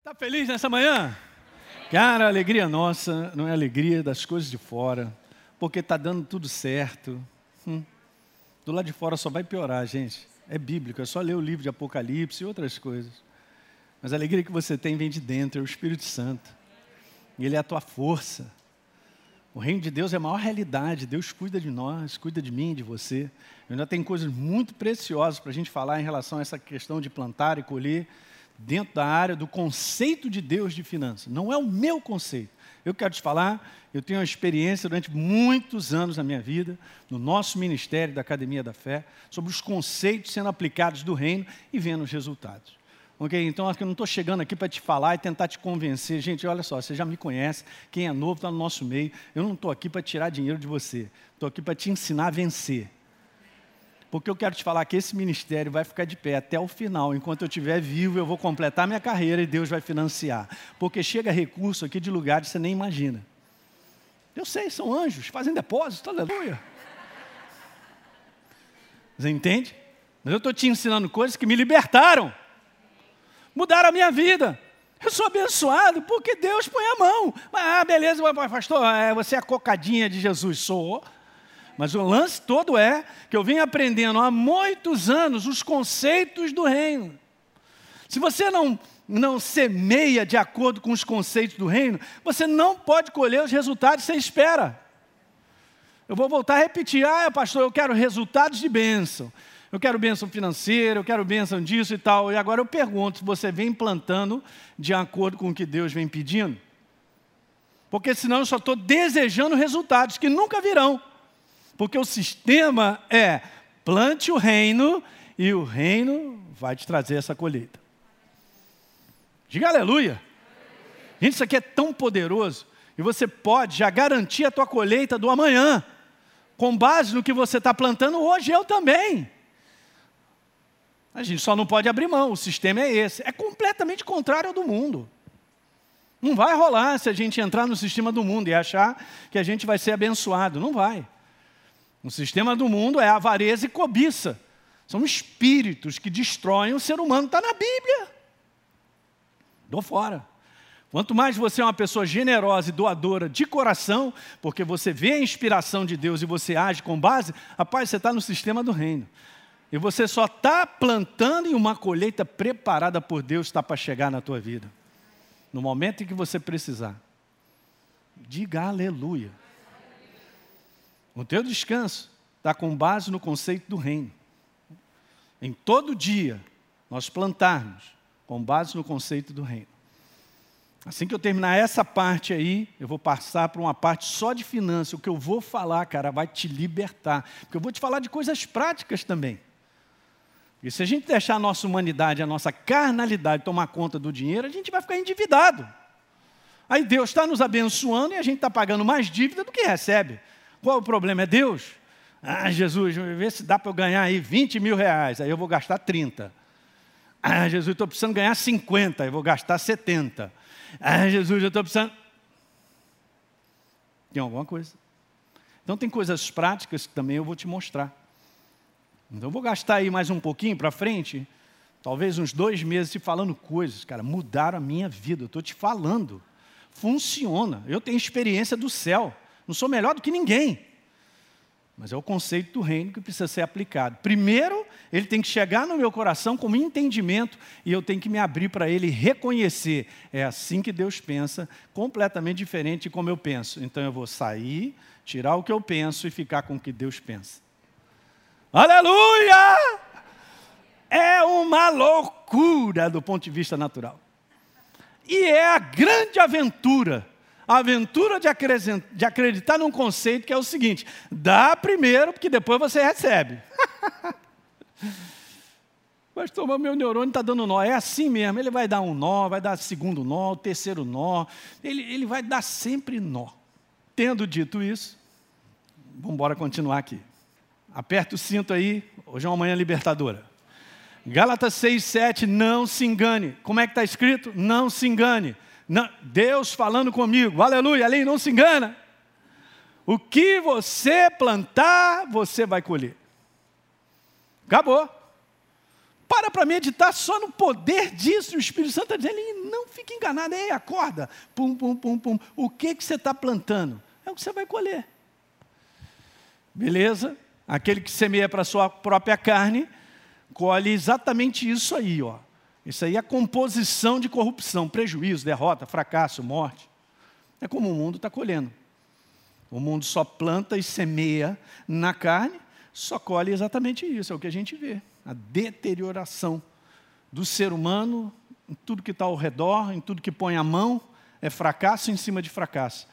Está feliz nessa manhã? Cara, alegria nossa não é alegria das coisas de fora, porque está dando tudo certo. Hum. Do lado de fora só vai piorar, gente. É bíblico, é só ler o livro de Apocalipse e outras coisas. Mas a alegria que você tem vem de dentro, é o Espírito Santo. E Ele é a tua força. O reino de Deus é a maior realidade. Deus cuida de nós, cuida de mim, de você. Eu ainda tem coisas muito preciosas para a gente falar em relação a essa questão de plantar e colher dentro da área do conceito de Deus de finanças. Não é o meu conceito. Eu quero te falar, eu tenho uma experiência durante muitos anos na minha vida, no nosso ministério da Academia da Fé, sobre os conceitos sendo aplicados do reino e vendo os resultados. Ok? Então, eu não estou chegando aqui para te falar e tentar te convencer. Gente, olha só, você já me conhece, quem é novo está no nosso meio. Eu não estou aqui para tirar dinheiro de você, estou aqui para te ensinar a vencer. Porque eu quero te falar que esse ministério vai ficar de pé até o final. Enquanto eu estiver vivo, eu vou completar minha carreira e Deus vai financiar. Porque chega recurso aqui de lugares que você nem imagina. Eu sei, são anjos, fazem depósito, aleluia. Você entende? Mas eu estou te ensinando coisas que me libertaram, mudaram a minha vida. Eu sou abençoado porque Deus põe a mão. Ah, beleza, pastor, é, você é a cocadinha de Jesus. Sou. Mas o lance todo é que eu venho aprendendo há muitos anos os conceitos do reino. Se você não, não semeia de acordo com os conceitos do reino, você não pode colher os resultados que você espera. Eu vou voltar a repetir: ah, pastor, eu quero resultados de bênção. Eu quero bênção financeira, eu quero bênção disso e tal. E agora eu pergunto: você vem plantando de acordo com o que Deus vem pedindo? Porque senão eu só estou desejando resultados que nunca virão. Porque o sistema é plante o reino e o reino vai te trazer essa colheita. Diga aleluia. Gente, isso aqui é tão poderoso e você pode já garantir a tua colheita do amanhã, com base no que você está plantando hoje, eu também. A gente só não pode abrir mão, o sistema é esse. É completamente contrário ao do mundo. Não vai rolar se a gente entrar no sistema do mundo e achar que a gente vai ser abençoado. Não vai. O sistema do mundo é avareza e cobiça. São espíritos que destroem o ser humano. Está na Bíblia. Dou fora. Quanto mais você é uma pessoa generosa e doadora de coração, porque você vê a inspiração de Deus e você age com base, rapaz, você está no sistema do reino. E você só está plantando em uma colheita preparada por Deus está para chegar na tua vida. No momento em que você precisar. Diga aleluia. O teu descanso está com base no conceito do reino. Em todo dia, nós plantarmos com base no conceito do reino. Assim que eu terminar essa parte aí, eu vou passar para uma parte só de finanças. O que eu vou falar, cara, vai te libertar. Porque eu vou te falar de coisas práticas também. E se a gente deixar a nossa humanidade, a nossa carnalidade tomar conta do dinheiro, a gente vai ficar endividado. Aí Deus está nos abençoando e a gente está pagando mais dívida do que recebe. Qual o problema? É Deus? Ah, Jesus, vê se dá para eu ganhar aí 20 mil reais, aí eu vou gastar 30. Ah, Jesus, estou precisando ganhar 50, eu vou gastar 70. Ah, Jesus, eu estou precisando. Tem alguma coisa. Então, tem coisas práticas que também eu vou te mostrar. Então, eu vou gastar aí mais um pouquinho para frente, talvez uns dois meses, te falando coisas, cara, mudaram a minha vida. Eu estou te falando. Funciona. Eu tenho experiência do céu. Não sou melhor do que ninguém. Mas é o conceito do reino que precisa ser aplicado. Primeiro, ele tem que chegar no meu coração como entendimento e eu tenho que me abrir para ele reconhecer. É assim que Deus pensa, completamente diferente de como eu penso. Então eu vou sair, tirar o que eu penso e ficar com o que Deus pensa. Aleluia! É uma loucura do ponto de vista natural. E é a grande aventura a aventura de acreditar num conceito que é o seguinte: dá primeiro, porque depois você recebe. Mas meu neurônio está dando nó. É assim mesmo. Ele vai dar um nó, vai dar segundo nó, terceiro nó. Ele, ele vai dar sempre nó. Tendo dito isso, vamos embora continuar aqui. Aperta o cinto aí. Hoje é uma manhã libertadora. Gálatas 6, 7, não se engane. Como é que está escrito? Não se engane. Não, Deus falando comigo, aleluia, ali não se engana. O que você plantar, você vai colher. Acabou. para para meditar só no poder disso. O Espírito Santo está dizendo, não fique enganado, ei, acorda. Pum, pum, pum, pum. O que, que você está plantando? É o que você vai colher. Beleza? Aquele que semeia para sua própria carne, colhe exatamente isso aí, ó. Isso aí é a composição de corrupção, prejuízo, derrota, fracasso, morte. É como o mundo está colhendo. O mundo só planta e semeia na carne, só colhe exatamente isso, é o que a gente vê. A deterioração do ser humano em tudo que está ao redor, em tudo que põe a mão, é fracasso em cima de fracasso.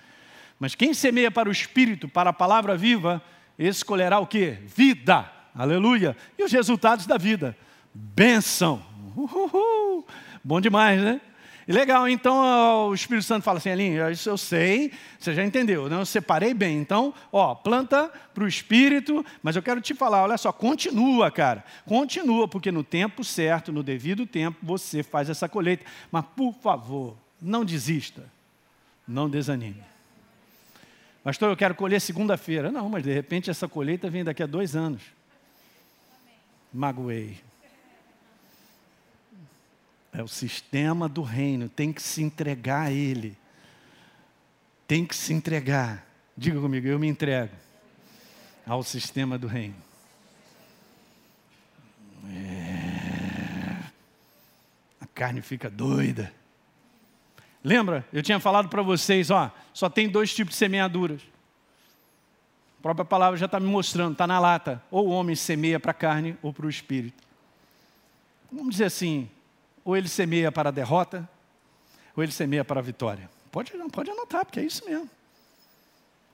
Mas quem semeia para o Espírito, para a palavra viva, esse colherá o quê? Vida. Aleluia. E os resultados da vida? Bênção. Uhul. Bom demais, né? Legal, então o Espírito Santo fala assim, Elinho, isso eu sei, você já entendeu, né? eu separei bem. Então, ó, planta para o Espírito, mas eu quero te falar, olha só, continua, cara. Continua, porque no tempo certo, no devido tempo, você faz essa colheita. Mas, por favor, não desista, não desanime. Pastor, eu quero colher segunda-feira. Não, mas de repente essa colheita vem daqui a dois anos. Magoei. É o sistema do reino, tem que se entregar a ele. Tem que se entregar. Diga comigo, eu me entrego ao sistema do reino. É... A carne fica doida. Lembra? Eu tinha falado para vocês, ó, só tem dois tipos de semeaduras. A própria palavra já está me mostrando, está na lata. Ou o homem semeia para a carne ou para o espírito. Vamos dizer assim, ou ele semeia para a derrota, ou ele semeia para a vitória. Pode, pode anotar, porque é isso mesmo.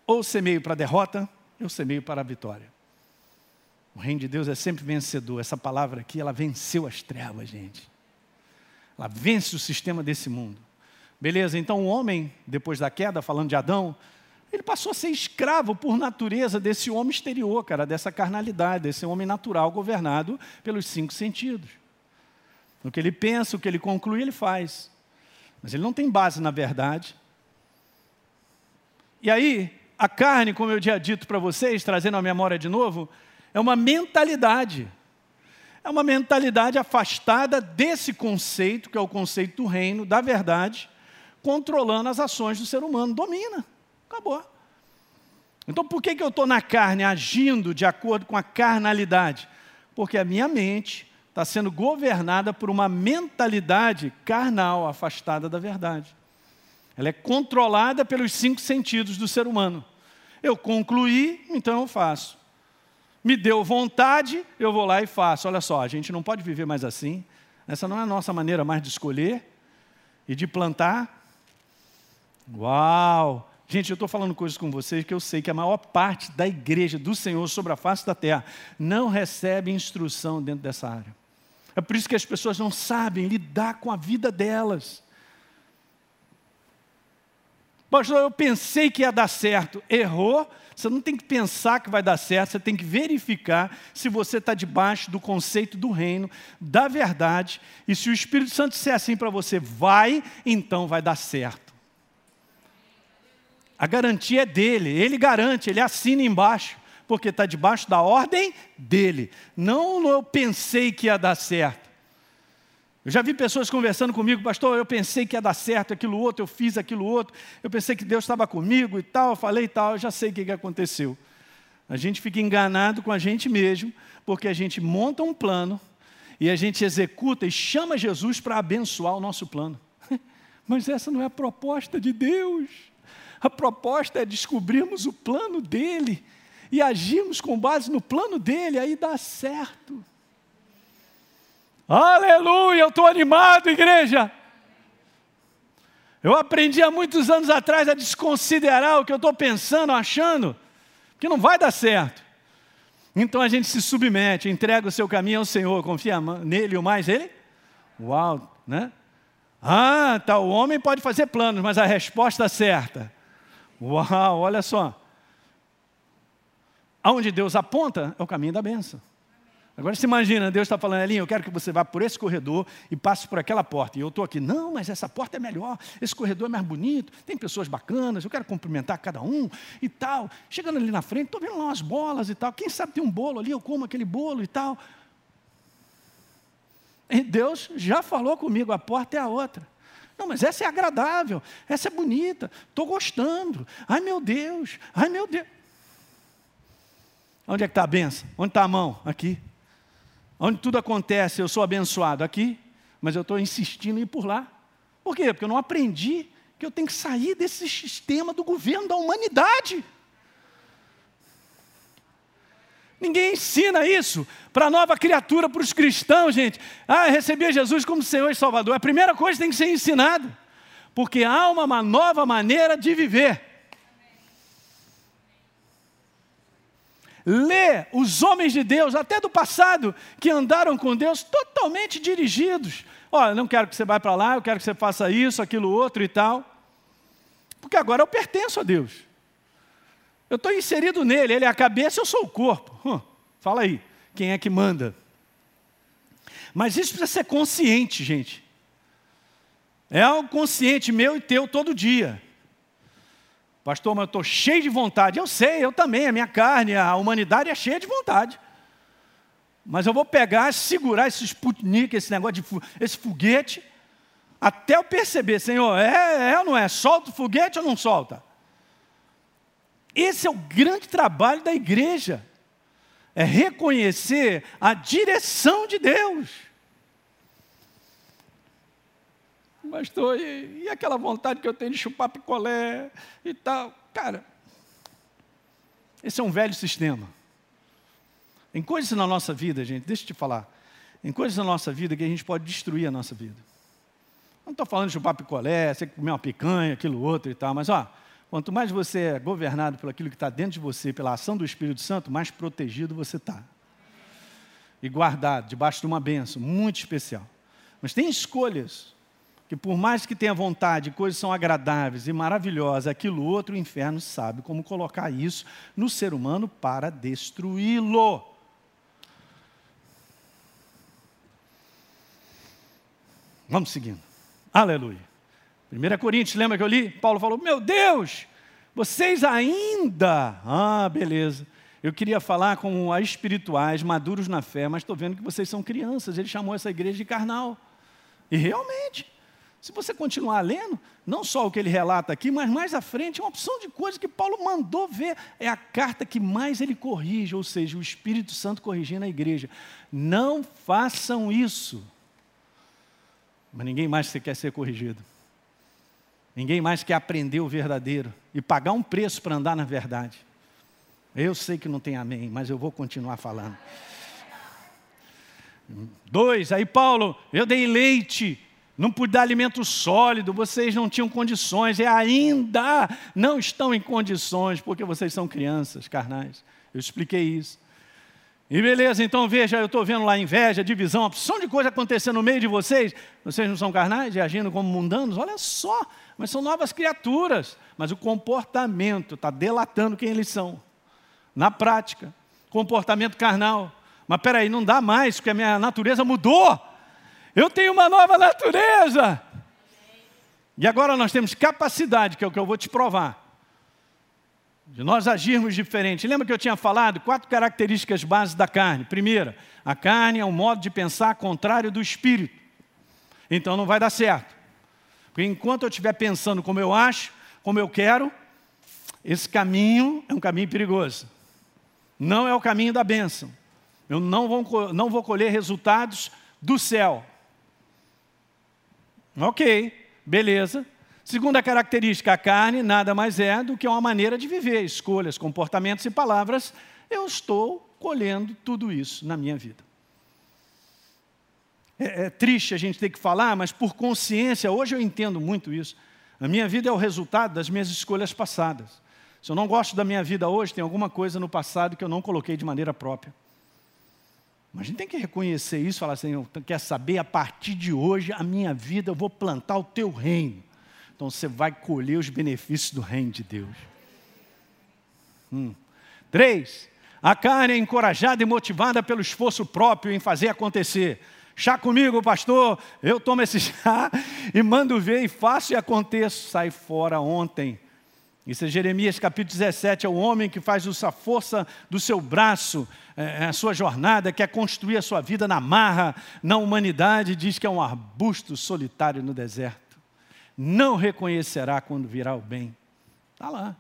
Ou semeio para a derrota, eu semeio para a vitória. O reino de Deus é sempre vencedor. Essa palavra aqui, ela venceu as trevas, gente. Ela vence o sistema desse mundo. Beleza, então o homem, depois da queda, falando de Adão, ele passou a ser escravo por natureza desse homem exterior, cara, dessa carnalidade, desse homem natural governado pelos cinco sentidos. O que ele pensa, o que ele conclui, ele faz. Mas ele não tem base na verdade. E aí, a carne, como eu já dito para vocês, trazendo a memória de novo, é uma mentalidade. É uma mentalidade afastada desse conceito, que é o conceito do reino, da verdade, controlando as ações do ser humano. Domina. Acabou. Então, por que, que eu estou na carne, agindo de acordo com a carnalidade? Porque a minha mente está sendo governada por uma mentalidade carnal, afastada da verdade. Ela é controlada pelos cinco sentidos do ser humano. Eu concluí, então eu faço. Me deu vontade, eu vou lá e faço. Olha só, a gente não pode viver mais assim. Essa não é a nossa maneira mais de escolher e de plantar. Uau! Gente, eu estou falando coisas com vocês que eu sei que a maior parte da igreja do Senhor sobre a face da terra não recebe instrução dentro dessa área. É por isso que as pessoas não sabem lidar com a vida delas. Pastor, eu pensei que ia dar certo. Errou. Você não tem que pensar que vai dar certo, você tem que verificar se você está debaixo do conceito do reino, da verdade. E se o Espírito Santo disser assim para você, vai, então vai dar certo. A garantia é dele, ele garante, ele assina embaixo porque está debaixo da ordem dele. Não eu pensei que ia dar certo. Eu já vi pessoas conversando comigo, pastor, eu pensei que ia dar certo aquilo outro, eu fiz aquilo outro, eu pensei que Deus estava comigo e tal, eu falei e tal, eu já sei o que, que aconteceu. A gente fica enganado com a gente mesmo, porque a gente monta um plano e a gente executa e chama Jesus para abençoar o nosso plano. Mas essa não é a proposta de Deus. A proposta é descobrirmos o plano dele e agirmos com base no plano dele, aí dá certo. Aleluia, eu estou animado, igreja. Eu aprendi há muitos anos atrás a desconsiderar o que eu estou pensando, achando, que não vai dar certo. Então a gente se submete, entrega o seu caminho ao Senhor, confia nele o mais ele. Uau, né? Ah, tá, o homem pode fazer planos, mas a resposta certa. Uau, olha só. Aonde Deus aponta é o caminho da benção. Agora você imagina, Deus está falando, Elinho, eu quero que você vá por esse corredor e passe por aquela porta. E eu estou aqui, não, mas essa porta é melhor, esse corredor é mais bonito, tem pessoas bacanas, eu quero cumprimentar cada um e tal. Chegando ali na frente, estou vendo lá umas bolas e tal. Quem sabe tem um bolo ali, eu como aquele bolo e tal. E Deus já falou comigo, a porta é a outra. Não, mas essa é agradável, essa é bonita, estou gostando. Ai meu Deus, ai meu Deus. Onde é que está a benção? Onde está a mão? Aqui. Onde tudo acontece, eu sou abençoado? Aqui. Mas eu estou insistindo em ir por lá. Por quê? Porque eu não aprendi que eu tenho que sair desse sistema do governo da humanidade. Ninguém ensina isso para a nova criatura, para os cristãos, gente. Ah, receber Jesus como Senhor e Salvador. A primeira coisa tem que ser ensinado, porque há uma nova maneira de viver. Lê os homens de Deus, até do passado, que andaram com Deus totalmente dirigidos. Olha, não quero que você vá para lá, eu quero que você faça isso, aquilo, outro e tal. Porque agora eu pertenço a Deus. Eu estou inserido nele, ele é a cabeça, eu sou o corpo. Hum, fala aí, quem é que manda? Mas isso precisa ser consciente, gente. É algo consciente meu e teu todo dia. Pastor, mas eu estou cheio de vontade. Eu sei, eu também, a minha carne, a humanidade é cheia de vontade. Mas eu vou pegar, segurar esse Sputnik, esse negócio de esse foguete, até eu perceber, Senhor, é, é ou não é? Solta o foguete ou não solta? Esse é o grande trabalho da igreja. É reconhecer a direção de Deus. Pastor, e, e aquela vontade que eu tenho de chupar picolé e tal? Cara, esse é um velho sistema. Tem coisas na nossa vida, gente, deixa eu te falar. Tem coisas na nossa vida que a gente pode destruir a nossa vida. Não estou falando de chupar picolé, você comer uma picanha, aquilo outro e tal, mas ó, Quanto mais você é governado por aquilo que está dentro de você, pela ação do Espírito Santo, mais protegido você está. E guardado, debaixo de uma benção muito especial. Mas tem escolhas que, por mais que tenha vontade, coisas são agradáveis e maravilhosas, aquilo outro, o inferno sabe como colocar isso no ser humano para destruí-lo. Vamos seguindo. Aleluia. 1 Coríntios, lembra que eu li? Paulo falou: Meu Deus, vocês ainda. Ah, beleza. Eu queria falar com as espirituais, maduros na fé, mas estou vendo que vocês são crianças. Ele chamou essa igreja de carnal. E realmente, se você continuar lendo, não só o que ele relata aqui, mas mais à frente, é uma opção de coisa que Paulo mandou ver. É a carta que mais ele corrige, ou seja, o Espírito Santo corrigindo a igreja. Não façam isso. Mas ninguém mais quer ser corrigido. Ninguém mais quer aprender o verdadeiro e pagar um preço para andar na verdade. Eu sei que não tem amém, mas eu vou continuar falando. Dois, aí Paulo, eu dei leite, não pude dar alimento sólido, vocês não tinham condições e ainda não estão em condições, porque vocês são crianças carnais. Eu expliquei isso. E beleza, então veja, eu estou vendo lá inveja, divisão, opção de coisa acontecendo no meio de vocês. Vocês não são carnais e agindo como mundanos? Olha só, mas são novas criaturas. Mas o comportamento está delatando quem eles são. Na prática, comportamento carnal. Mas peraí, não dá mais, porque a minha natureza mudou. Eu tenho uma nova natureza. E agora nós temos capacidade, que é o que eu vou te provar, de nós agirmos diferente. Lembra que eu tinha falado quatro características básicas da carne? Primeira, a carne é um modo de pensar contrário do espírito. Então não vai dar certo. Porque enquanto eu estiver pensando como eu acho, como eu quero, esse caminho é um caminho perigoso. Não é o caminho da bênção. Eu não vou, não vou colher resultados do céu. Ok, beleza. Segunda característica, a carne nada mais é do que uma maneira de viver, escolhas, comportamentos e palavras. Eu estou colhendo tudo isso na minha vida. É, é, triste a gente ter que falar, mas por consciência, hoje eu entendo muito isso. A minha vida é o resultado das minhas escolhas passadas. Se eu não gosto da minha vida hoje, tem alguma coisa no passado que eu não coloquei de maneira própria. Mas a gente tem que reconhecer isso, falar assim, quer saber, a partir de hoje, a minha vida, eu vou plantar o teu reino. Então você vai colher os benefícios do reino de Deus. Hum. Três, a carne é encorajada e motivada pelo esforço próprio em fazer acontecer. Chá comigo, pastor. Eu tomo esse chá e mando ver e faço e aconteço. Sai fora ontem. Isso é Jeremias capítulo 17, é o homem que faz a força do seu braço, é, é, a sua jornada, quer construir a sua vida na marra, na humanidade, diz que é um arbusto solitário no deserto. Não reconhecerá quando virá o bem. Está lá.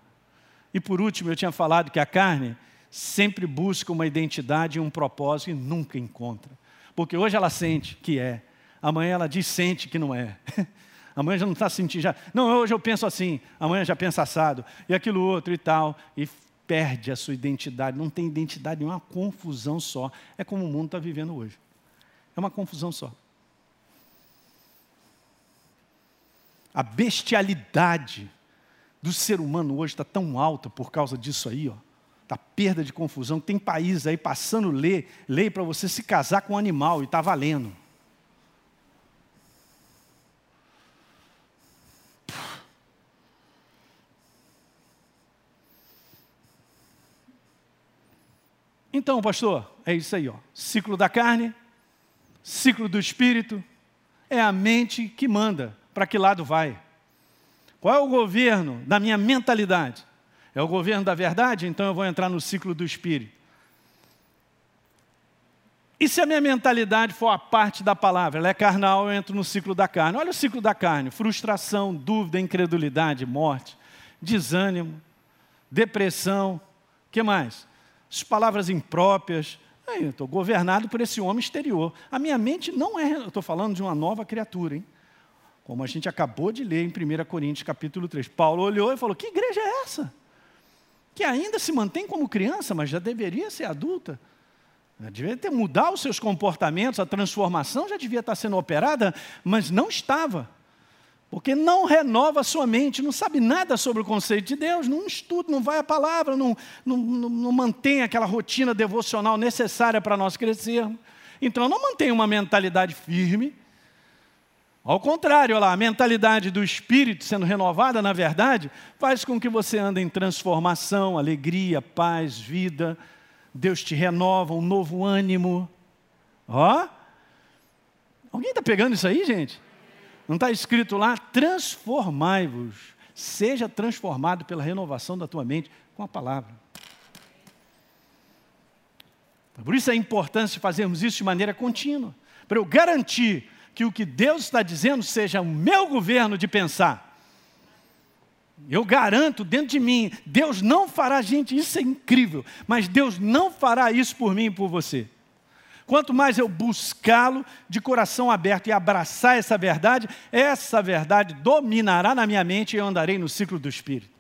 E por último, eu tinha falado que a carne sempre busca uma identidade e um propósito e nunca encontra. Porque hoje ela sente que é, amanhã ela diz sente que não é. amanhã já não está sentindo, já, não, hoje eu penso assim, amanhã já pensa assado, e aquilo outro e tal, e perde a sua identidade, não tem identidade, é uma confusão só. É como o mundo está vivendo hoje. É uma confusão só. A bestialidade do ser humano hoje está tão alta por causa disso aí, ó. Da perda de confusão. Tem países aí passando lei, lei para você se casar com um animal e está valendo. Então, pastor, é isso aí, ó. Ciclo da carne, ciclo do espírito, é a mente que manda para que lado vai. Qual é o governo da minha mentalidade? É o governo da verdade? Então eu vou entrar no ciclo do espírito. E se a minha mentalidade for a parte da palavra, ela é carnal, eu entro no ciclo da carne. Olha o ciclo da carne: frustração, dúvida, incredulidade, morte, desânimo, depressão, que mais? As palavras impróprias. eu estou governado por esse homem exterior. A minha mente não é, eu estou falando de uma nova criatura, hein? Como a gente acabou de ler em 1 Coríntios capítulo 3. Paulo olhou e falou: Que igreja é essa? Que ainda se mantém como criança, mas já deveria ser adulta. Já ter mudar os seus comportamentos, a transformação já devia estar sendo operada, mas não estava porque não renova a sua mente, não sabe nada sobre o conceito de Deus, não estuda, não vai à palavra, não, não, não, não mantém aquela rotina devocional necessária para nós crescermos. Então, não mantém uma mentalidade firme. Ao contrário, lá, a mentalidade do espírito sendo renovada, na verdade, faz com que você ande em transformação, alegria, paz, vida. Deus te renova, um novo ânimo. Ó, alguém está pegando isso aí, gente? Não está escrito lá? Transformai-vos. Seja transformado pela renovação da tua mente com a palavra. Por isso a importância de fazermos isso de maneira contínua. Para eu garantir que o que Deus está dizendo seja o meu governo de pensar. Eu garanto dentro de mim, Deus não fará, gente, isso é incrível, mas Deus não fará isso por mim e por você. Quanto mais eu buscá-lo de coração aberto e abraçar essa verdade, essa verdade dominará na minha mente e eu andarei no ciclo do Espírito.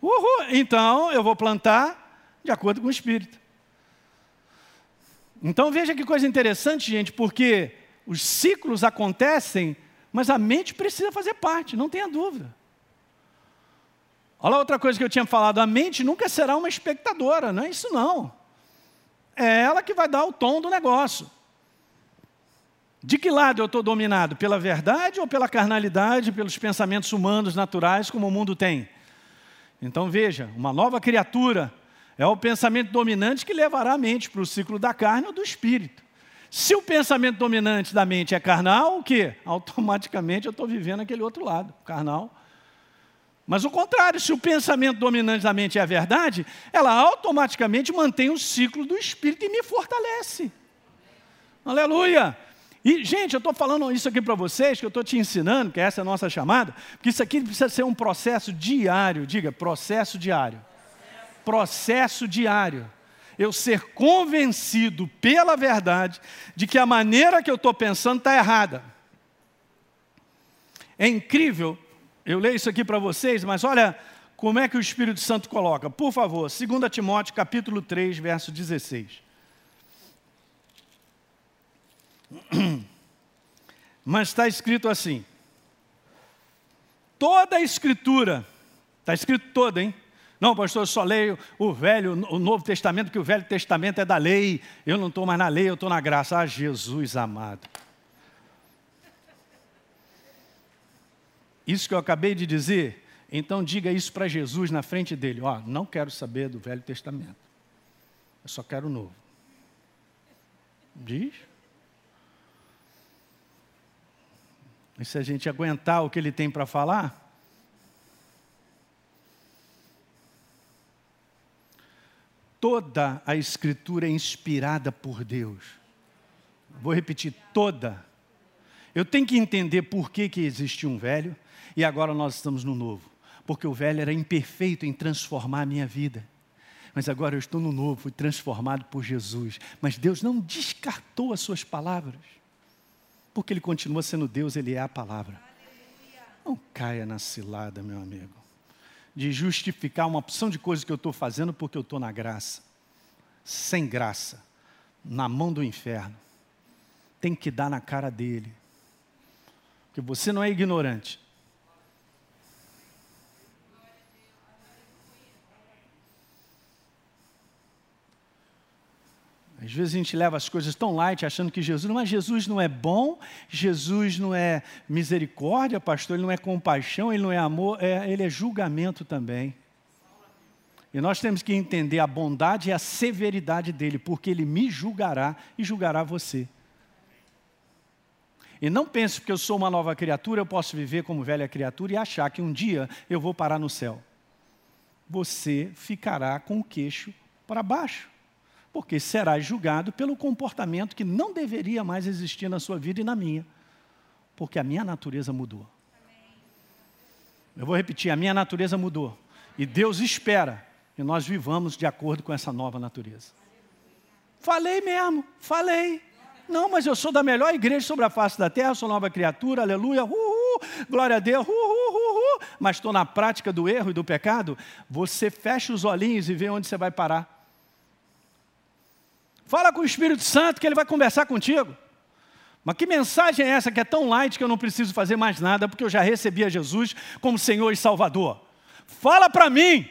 Uhul. Então eu vou plantar de acordo com o Espírito. Então veja que coisa interessante, gente, porque os ciclos acontecem, mas a mente precisa fazer parte, não tenha dúvida. Olha outra coisa que eu tinha falado: a mente nunca será uma espectadora, não é isso não é ela que vai dar o tom do negócio. De que lado eu estou dominado? Pela verdade ou pela carnalidade, pelos pensamentos humanos naturais como o mundo tem? Então veja, uma nova criatura é o pensamento dominante que levará a mente para o ciclo da carne ou do espírito. Se o pensamento dominante da mente é carnal, o quê? Automaticamente eu estou vivendo aquele outro lado, carnal mas o contrário, se o pensamento dominante da mente é a verdade, ela automaticamente mantém o ciclo do espírito e me fortalece. Aleluia! E, gente, eu estou falando isso aqui para vocês, que eu estou te ensinando, que essa é a nossa chamada, porque isso aqui precisa ser um processo diário. Diga, processo diário. Processo diário. Eu ser convencido pela verdade de que a maneira que eu estou pensando está errada. É incrível eu leio isso aqui para vocês, mas olha como é que o Espírito Santo coloca. Por favor, 2 Timóteo capítulo 3, verso 16. Mas está escrito assim: toda a escritura, está escrito toda, hein? Não, pastor, eu só leio o Velho, o Novo Testamento, porque o Velho Testamento é da lei. Eu não estou mais na lei, eu estou na graça. Ah, Jesus amado. Isso que eu acabei de dizer, então diga isso para Jesus na frente dele: Ó, oh, não quero saber do Velho Testamento, eu só quero o novo. Diz. E se a gente aguentar o que ele tem para falar, toda a Escritura é inspirada por Deus. Vou repetir, toda. Eu tenho que entender por que, que existe um velho, e agora nós estamos no novo. Porque o velho era imperfeito em transformar a minha vida. Mas agora eu estou no novo, fui transformado por Jesus. Mas Deus não descartou as suas palavras. Porque Ele continua sendo Deus, Ele é a palavra. Não caia na cilada, meu amigo de justificar uma opção de coisas que eu estou fazendo porque eu estou na graça. Sem graça, na mão do inferno. Tem que dar na cara dele. Porque você não é ignorante. Às vezes a gente leva as coisas tão light, achando que Jesus, mas Jesus não é bom, Jesus não é misericórdia, pastor, ele não é compaixão, ele não é amor, é, ele é julgamento também. E nós temos que entender a bondade e a severidade dele, porque ele me julgará e julgará você. E não pense que eu sou uma nova criatura, eu posso viver como velha criatura e achar que um dia eu vou parar no céu. Você ficará com o queixo para baixo porque será julgado pelo comportamento que não deveria mais existir na sua vida e na minha, porque a minha natureza mudou. Eu vou repetir: a minha natureza mudou. E Deus espera que nós vivamos de acordo com essa nova natureza. Falei mesmo, falei. Não, mas eu sou da melhor igreja sobre a face da terra, sou nova criatura, aleluia, uhul, glória a Deus, uhul, uhul, mas estou na prática do erro e do pecado. Você fecha os olhinhos e vê onde você vai parar. Fala com o Espírito Santo que ele vai conversar contigo. Mas que mensagem é essa que é tão light que eu não preciso fazer mais nada porque eu já recebi a Jesus como Senhor e Salvador? Fala para mim.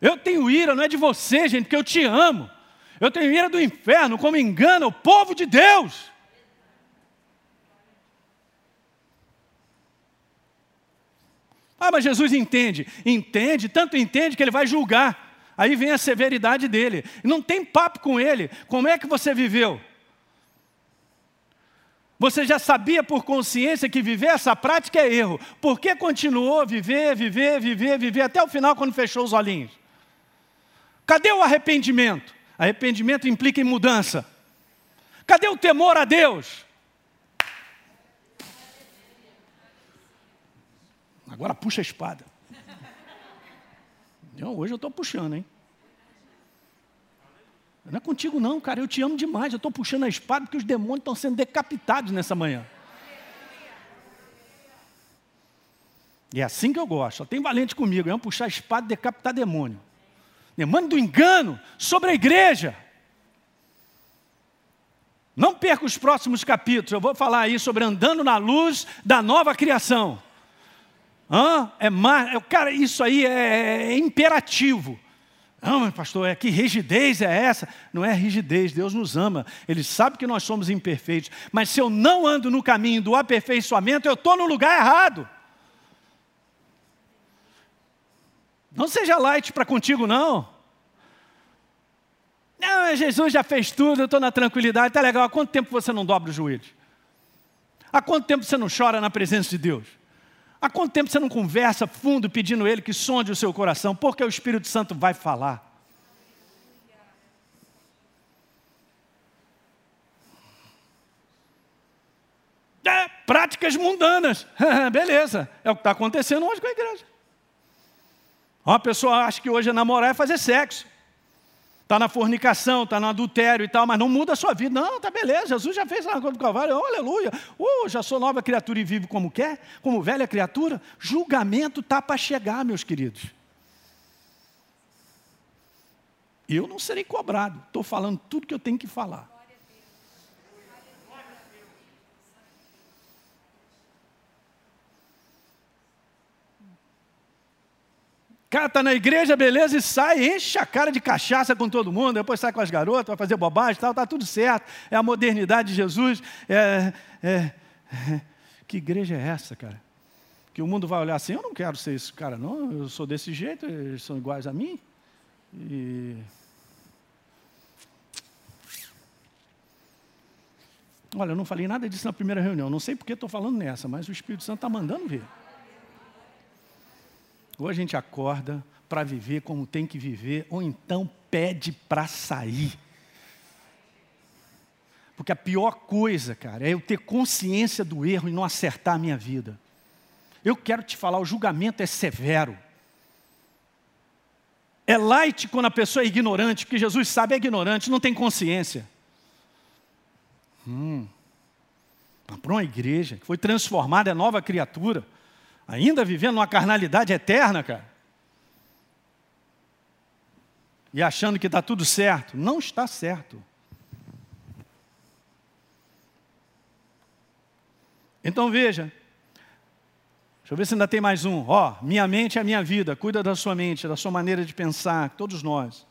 Eu tenho ira, não é de você, gente, porque eu te amo. Eu tenho ira do inferno, como engana o povo de Deus. Ah, mas Jesus entende. Entende, tanto entende que ele vai julgar. Aí vem a severidade dele. Não tem papo com ele. Como é que você viveu? Você já sabia por consciência que viver essa prática é erro. Por que continuou a viver, viver, viver, viver até o final quando fechou os olhinhos? Cadê o arrependimento? Arrependimento implica em mudança. Cadê o temor a Deus? Agora puxa a espada. Hoje eu estou puxando, hein? Não é contigo não, cara, eu te amo demais. Eu estou puxando a espada porque os demônios estão sendo decapitados nessa manhã. E é assim que eu gosto. Só tem valente comigo. Vamos puxar a espada e decapitar demônio. Demônio do engano sobre a igreja. Não perca os próximos capítulos. Eu vou falar aí sobre andando na luz da nova criação. Hã? É mais, é, cara, isso aí é, é imperativo. Não, mas pastor, é que rigidez é essa? Não é rigidez, Deus nos ama. Ele sabe que nós somos imperfeitos. Mas se eu não ando no caminho do aperfeiçoamento, eu estou no lugar errado. Não seja light para contigo, não. Não, Jesus já fez tudo, eu estou na tranquilidade, está legal. Há quanto tempo você não dobra os joelhos? Há quanto tempo você não chora na presença de Deus? Há quanto tempo você não conversa fundo pedindo Ele que sonde o seu coração? Porque o Espírito Santo vai falar. É, práticas mundanas. Beleza, é o que está acontecendo hoje com a igreja. Uma pessoa acha que hoje é namorar é fazer sexo está na fornicação, está no adultério e tal, mas não muda a sua vida. Não, tá beleza, Jesus já fez coisa do Calvário, oh, aleluia. Uh, já sou nova criatura e vivo como quer, como velha criatura. Julgamento está para chegar, meus queridos. Eu não serei cobrado, estou falando tudo que eu tenho que falar. Cara está na igreja, beleza, e sai, enche a cara de cachaça com todo mundo, depois sai com as garotas, vai fazer bobagem tal, está tudo certo. É a modernidade de Jesus. É, é, é, que igreja é essa, cara? Que o mundo vai olhar assim, eu não quero ser esse cara, não, eu sou desse jeito, eles são iguais a mim. E... Olha, eu não falei nada disso na primeira reunião, não sei porque estou falando nessa, mas o Espírito Santo está mandando ver. Ou a gente acorda para viver como tem que viver, ou então pede para sair. Porque a pior coisa, cara, é eu ter consciência do erro e não acertar a minha vida. Eu quero te falar, o julgamento é severo. É light quando a pessoa é ignorante, porque Jesus sabe é ignorante, não tem consciência. Hum. Para uma igreja que foi transformada, é nova criatura, ainda vivendo uma carnalidade eterna, cara. E achando que está tudo certo. Não está certo. Então veja, Deixa eu ver se ainda tem mais um. Ó, minha mente é a minha vida, cuida da sua mente, da sua maneira de pensar, todos nós.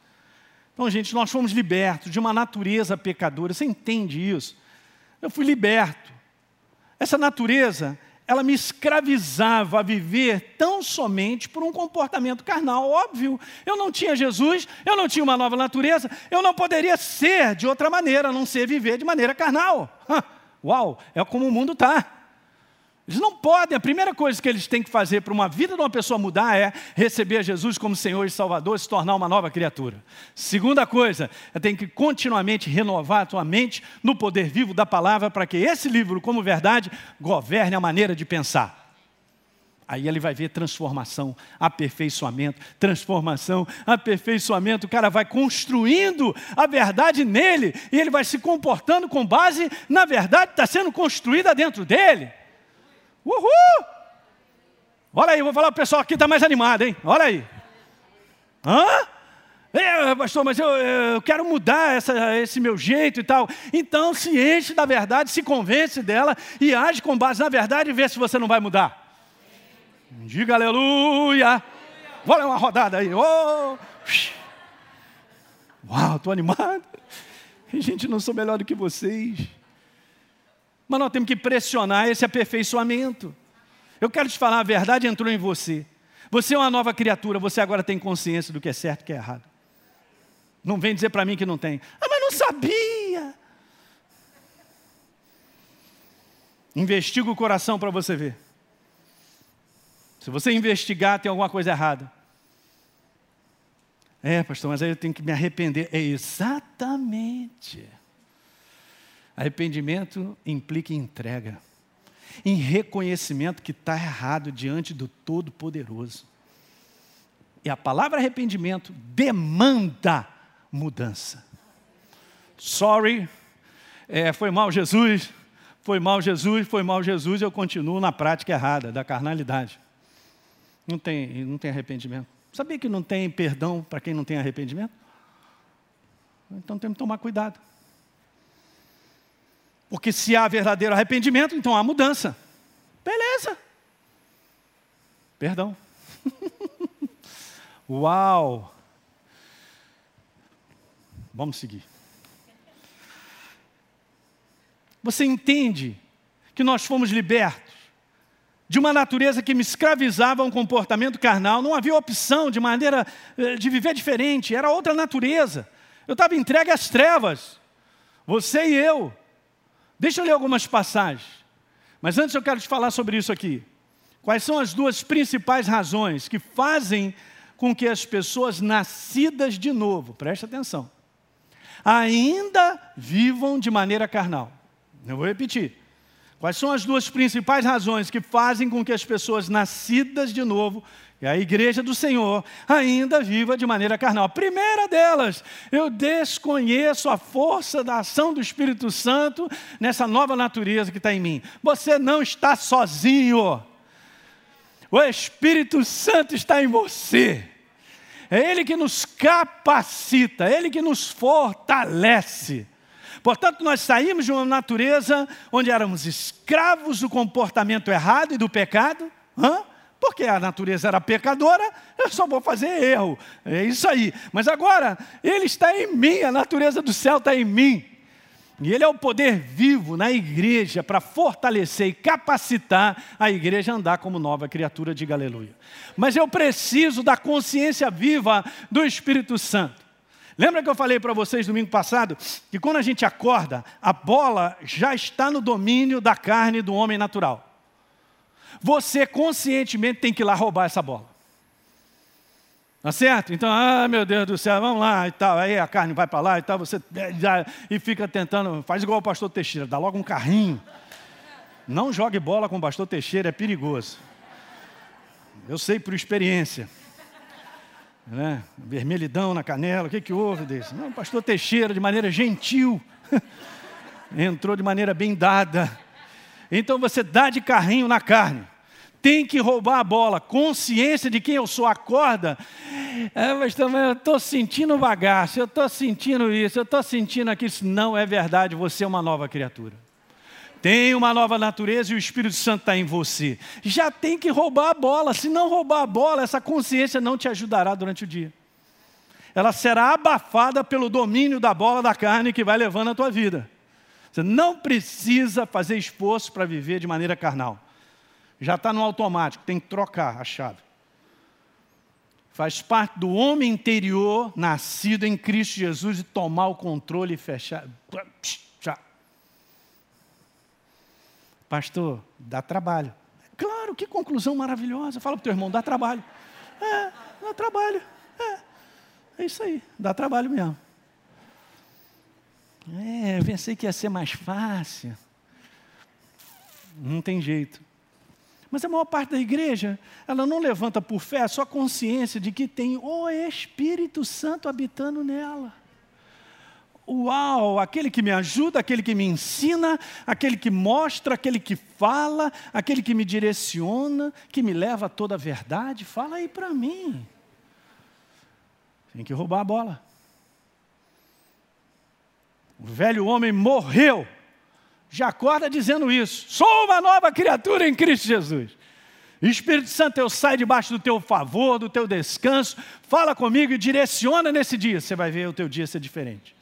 Então, gente, nós fomos libertos de uma natureza pecadora. Você entende isso? Eu fui liberto. Essa natureza, ela me escravizava a viver tão somente por um comportamento carnal. Óbvio, eu não tinha Jesus, eu não tinha uma nova natureza, eu não poderia ser de outra maneira, a não ser viver de maneira carnal. Uau, é como o mundo está. Eles não podem, a primeira coisa que eles têm que fazer para uma vida de uma pessoa mudar é receber Jesus como Senhor e Salvador, se tornar uma nova criatura. Segunda coisa, é tem que continuamente renovar a tua mente no poder vivo da palavra para que esse livro, como verdade, governe a maneira de pensar. Aí ele vai ver transformação, aperfeiçoamento, transformação, aperfeiçoamento. O cara vai construindo a verdade nele e ele vai se comportando com base na verdade que está sendo construída dentro dele. Uhul! Olha aí, vou falar para o pessoal aqui está mais animado, hein? Olha aí. Hã? É, pastor, mas eu, eu quero mudar essa, esse meu jeito e tal. Então se enche da verdade, se convence dela e age com base na verdade e vê se você não vai mudar. Diga aleluia. Olha uma rodada aí. Oh. Uau, estou animado. Gente, não sou melhor do que vocês. Mas nós temos que pressionar esse aperfeiçoamento. Eu quero te falar, a verdade entrou em você. Você é uma nova criatura, você agora tem consciência do que é certo e que é errado. Não vem dizer para mim que não tem. Ah, mas não sabia. Investiga o coração para você ver. Se você investigar, tem alguma coisa errada. É, pastor, mas aí eu tenho que me arrepender. É exatamente. Arrependimento implica em entrega, em reconhecimento que está errado diante do Todo-Poderoso. E a palavra arrependimento demanda mudança. Sorry, é, foi mal Jesus, foi mal Jesus, foi mal Jesus, eu continuo na prática errada da carnalidade. Não tem, não tem arrependimento. Sabia que não tem perdão para quem não tem arrependimento? Então temos que tomar cuidado. Porque se há verdadeiro arrependimento, então há mudança. Beleza. Perdão. Uau! Vamos seguir. Você entende que nós fomos libertos de uma natureza que me escravizava a um comportamento carnal, não havia opção de maneira eh, de viver diferente, era outra natureza. Eu estava entregue às trevas, você e eu. Deixa eu ler algumas passagens. Mas antes eu quero te falar sobre isso aqui. Quais são as duas principais razões que fazem com que as pessoas nascidas de novo, preste atenção, ainda vivam de maneira carnal? Eu vou repetir. Quais são as duas principais razões que fazem com que as pessoas nascidas de novo e a igreja do Senhor ainda viva de maneira carnal. A primeira delas, eu desconheço a força da ação do Espírito Santo nessa nova natureza que está em mim. Você não está sozinho. O Espírito Santo está em você. É Ele que nos capacita, é Ele que nos fortalece. Portanto, nós saímos de uma natureza onde éramos escravos do comportamento errado e do pecado. Hã? Porque a natureza era pecadora, eu só vou fazer erro. É isso aí. Mas agora, Ele está em mim, a natureza do céu está em mim. E Ele é o poder vivo na igreja para fortalecer e capacitar a igreja a andar como nova criatura, diga aleluia. Mas eu preciso da consciência viva do Espírito Santo. Lembra que eu falei para vocês domingo passado que quando a gente acorda, a bola já está no domínio da carne do homem natural você conscientemente tem que ir lá roubar essa bola. Tá certo? Então, ah, meu Deus do céu, vamos lá e tal. Aí a carne vai para lá e tal, você já, e fica tentando, faz igual o pastor Teixeira, dá logo um carrinho. Não jogue bola com o pastor Teixeira, é perigoso. Eu sei por experiência. Né? Vermelhidão na canela, o que, que houve desse? Não, o pastor Teixeira, de maneira gentil, entrou de maneira bem dada. Então você dá de carrinho na carne tem que roubar a bola. Consciência de quem eu sou, acorda. É, mas também eu estou sentindo bagaço, eu estou sentindo isso, eu estou sentindo aquilo. Isso não é verdade, você é uma nova criatura. Tem uma nova natureza e o Espírito Santo está em você. Já tem que roubar a bola. Se não roubar a bola, essa consciência não te ajudará durante o dia. Ela será abafada pelo domínio da bola da carne que vai levando a tua vida. Você não precisa fazer esforço para viver de maneira carnal já está no automático, tem que trocar a chave. Faz parte do homem interior, nascido em Cristo Jesus, e tomar o controle e fechar. Pastor, dá trabalho. Claro, que conclusão maravilhosa. Fala para o teu irmão, dá trabalho. É, dá trabalho. É, é isso aí, dá trabalho mesmo. É, eu pensei que ia ser mais fácil. Não tem jeito. Mas a maior parte da igreja, ela não levanta por fé a sua consciência de que tem o Espírito Santo habitando nela. Uau, aquele que me ajuda, aquele que me ensina, aquele que mostra, aquele que fala, aquele que me direciona, que me leva a toda a verdade, fala aí para mim. Tem que roubar a bola. O velho homem morreu já acorda dizendo isso. Sou uma nova criatura em Cristo Jesus. Espírito Santo, eu saio debaixo do teu favor, do teu descanso. Fala comigo e direciona nesse dia. Você vai ver o teu dia ser diferente.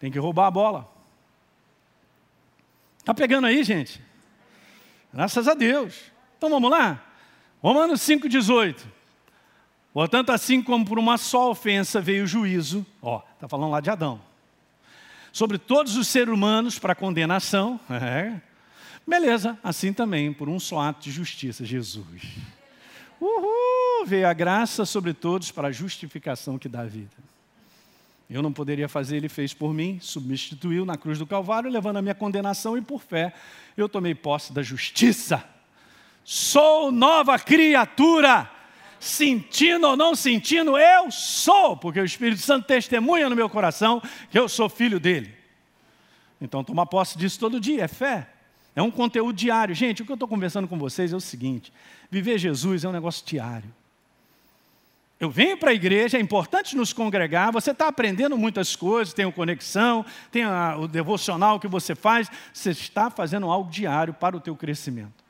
Tem que roubar a bola. Está pegando aí, gente? Graças a Deus. Então vamos lá? Romanos 5,18. Portanto, assim como por uma só ofensa veio o juízo, ó, está falando lá de Adão sobre todos os seres humanos para condenação. É. Beleza, assim também, por um só ato de justiça, Jesus. Uhul, veio a graça sobre todos para a justificação que dá vida. Eu não poderia fazer, ele fez por mim, substituiu na cruz do Calvário, levando a minha condenação, e por fé eu tomei posse da justiça. Sou nova criatura sentindo ou não sentindo, eu sou, porque o Espírito Santo testemunha no meu coração que eu sou filho dele. Então, tomar posse disso todo dia, é fé. É um conteúdo diário. Gente, o que eu estou conversando com vocês é o seguinte: viver Jesus é um negócio diário. Eu venho para a igreja, é importante nos congregar, você está aprendendo muitas coisas, tem o conexão, tem a, o devocional que você faz, você está fazendo algo diário para o teu crescimento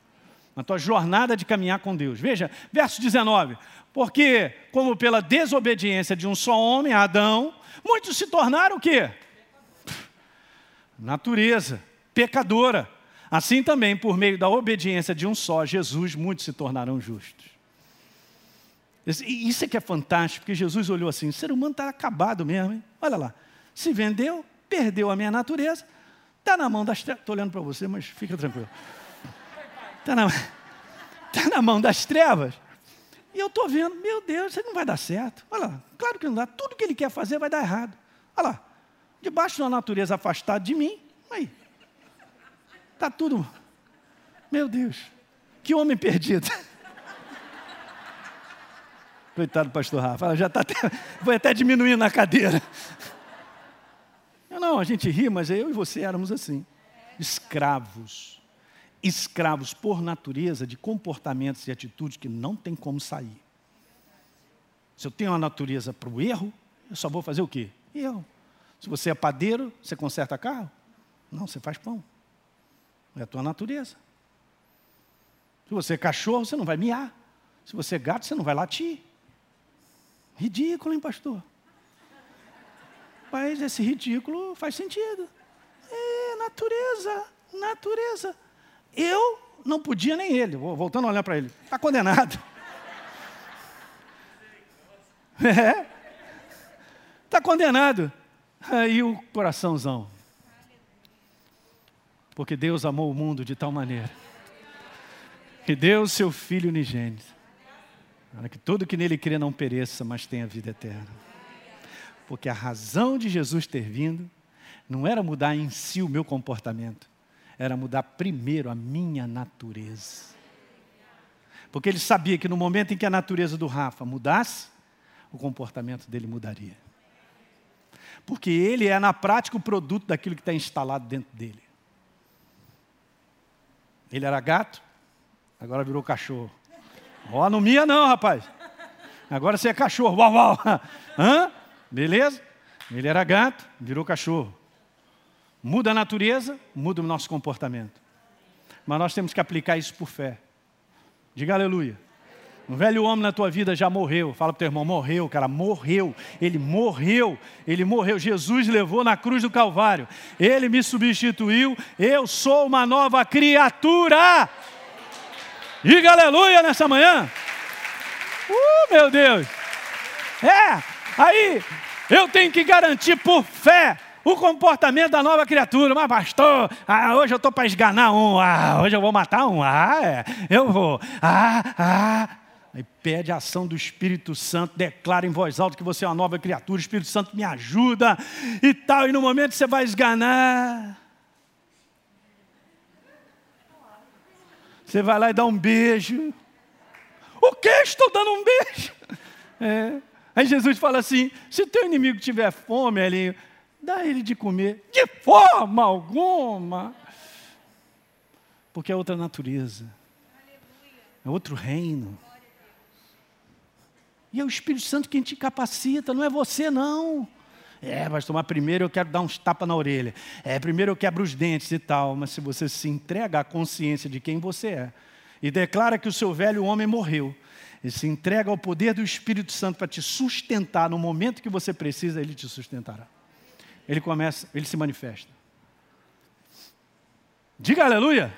na tua jornada de caminhar com Deus. Veja, verso 19. Porque, como pela desobediência de um só homem, Adão, muitos se tornaram o quê? Natureza, pecadora. Assim também, por meio da obediência de um só, Jesus, muitos se tornarão justos. Isso é que é fantástico, porque Jesus olhou assim: o ser humano está acabado mesmo, hein? Olha lá, se vendeu, perdeu a minha natureza, está na mão das. Estou olhando para você, mas fica tranquilo. Está na, tá na mão das trevas. E eu estou vendo, meu Deus, isso não vai dar certo. Olha lá, claro que não dá. Tudo que ele quer fazer vai dar errado. Olha lá, debaixo da natureza afastada de mim, aí. Está tudo. Meu Deus, que homem perdido. Coitado do pastor Rafa, já está até, foi até diminuindo na cadeira. Não, a gente ri, mas eu e você éramos assim, escravos escravos por natureza de comportamentos e atitudes que não tem como sair. Se eu tenho uma natureza para o erro, eu só vou fazer o quê? Erro. Se você é padeiro, você conserta carro? Não, você faz pão. É a tua natureza. Se você é cachorro, você não vai miar. Se você é gato, você não vai latir. Ridículo, hein, pastor? Mas esse ridículo faz sentido. É natureza, natureza. Eu não podia nem ele, voltando a olhar para ele, está condenado. É, está condenado. Aí o coraçãozão. Porque Deus amou o mundo de tal maneira que deu seu Filho unigênito. para que tudo que nele crê não pereça, mas tenha vida eterna. Porque a razão de Jesus ter vindo não era mudar em si o meu comportamento, era mudar primeiro a minha natureza. Porque ele sabia que no momento em que a natureza do Rafa mudasse, o comportamento dele mudaria. Porque ele é, na prática, o produto daquilo que está instalado dentro dele. Ele era gato, agora virou cachorro. Ó, oh, não mia não, rapaz. Agora você é cachorro. Uau, uau. Hã? Beleza? Ele era gato, virou cachorro. Muda a natureza, muda o nosso comportamento. Mas nós temos que aplicar isso por fé. Diga aleluia. Um velho homem na tua vida já morreu. Fala para o teu irmão, morreu, cara, morreu. Ele morreu, ele morreu. Jesus levou na cruz do Calvário. Ele me substituiu. Eu sou uma nova criatura. Diga aleluia nessa manhã. Uh, meu Deus. É, aí eu tenho que garantir por fé o comportamento da nova criatura. Mas, pastor, ah, hoje eu estou para esganar um. Ah, hoje eu vou matar um. Ah, é, eu vou. Ah, ah. Aí pede a ação do Espírito Santo, declara em voz alta que você é uma nova criatura, o Espírito Santo me ajuda e tal. E no momento você vai esganar. Você vai lá e dá um beijo. O que? Estou dando um beijo. É. Aí Jesus fala assim: se teu inimigo tiver fome, Elinho, dá ele de comer. De forma alguma. Porque é outra natureza. É outro reino. E é o Espírito Santo quem te capacita, não é você não. É, mas tomar primeiro eu quero dar uns tapas na orelha. É, primeiro eu quebro os dentes e tal. Mas se você se entrega à consciência de quem você é e declara que o seu velho homem morreu, e se entrega ao poder do Espírito Santo para te sustentar no momento que você precisa, ele te sustentará ele começa, ele se manifesta. Diga aleluia.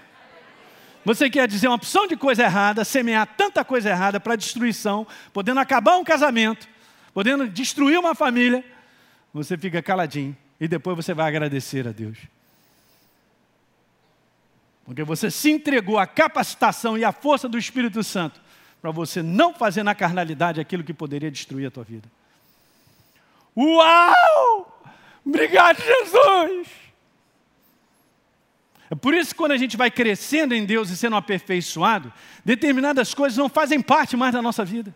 Você quer dizer uma opção de coisa errada, semear tanta coisa errada para destruição, podendo acabar um casamento, podendo destruir uma família, você fica caladinho e depois você vai agradecer a Deus. Porque você se entregou à capacitação e à força do Espírito Santo para você não fazer na carnalidade aquilo que poderia destruir a tua vida. Uau! Obrigado, Jesus! É por isso que quando a gente vai crescendo em Deus e sendo aperfeiçoado, determinadas coisas não fazem parte mais da nossa vida.